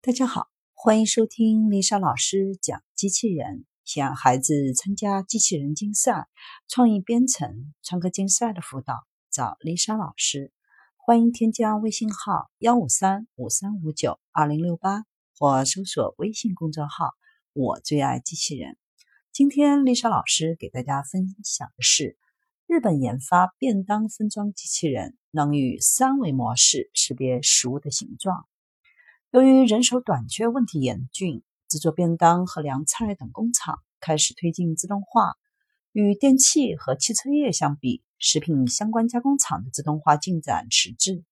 大家好，欢迎收听丽莎老师讲机器人。想孩子参加机器人竞赛、创意编程、创客竞赛的辅导，找丽莎老师。欢迎添加微信号幺五三五三五九二零六八，或搜索微信公众号“我最爱机器人”。今天丽莎老师给大家分享的是，日本研发便当分装机器人，能与三维模式识别食物的形状。由于人手短缺问题严峻，制作便当和凉菜等工厂开始推进自动化。与电器和汽车业相比，食品相关加工厂的自动化进展迟滞。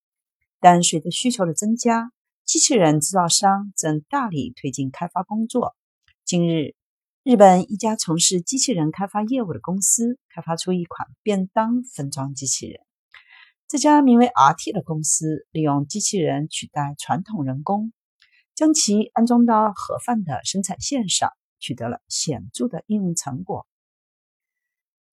但随着需求的增加，机器人制造商正大力推进开发工作。近日，日本一家从事机器人开发业务的公司开发出一款便当分装机器人。这家名为 RT 的公司利用机器人取代传统人工，将其安装到盒饭的生产线上，取得了显著的应用成果。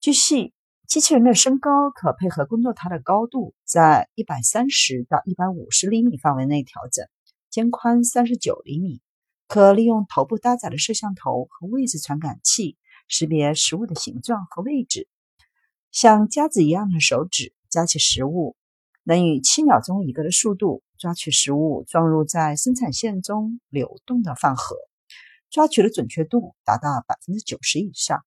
据悉，机器人的身高可配合工作台的高度，在一百三十到一百五十厘米范围内调整，肩宽三十九厘米，可利用头部搭载的摄像头和位置传感器识别食物的形状和位置，像夹子一样的手指。夹起食物，能以七秒钟一个的速度抓取食物，装入在生产线中流动的饭盒，抓取的准确度达到百分之九十以上。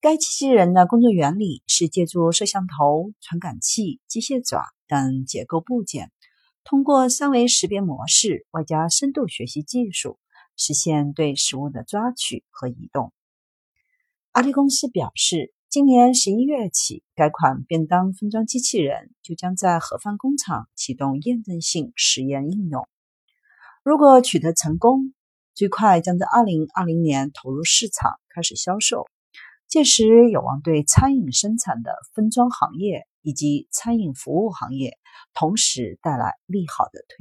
该机器人的工作原理是借助摄像头、传感器、机械爪等结构部件，通过三维识别模式外加深度学习技术，实现对食物的抓取和移动。阿里公司表示。今年十一月起，该款便当分装机器人就将在盒饭工厂启动验证性实验应用。如果取得成功，最快将在二零二零年投入市场开始销售。届时有望对餐饮生产的分装行业以及餐饮服务行业同时带来利好的推。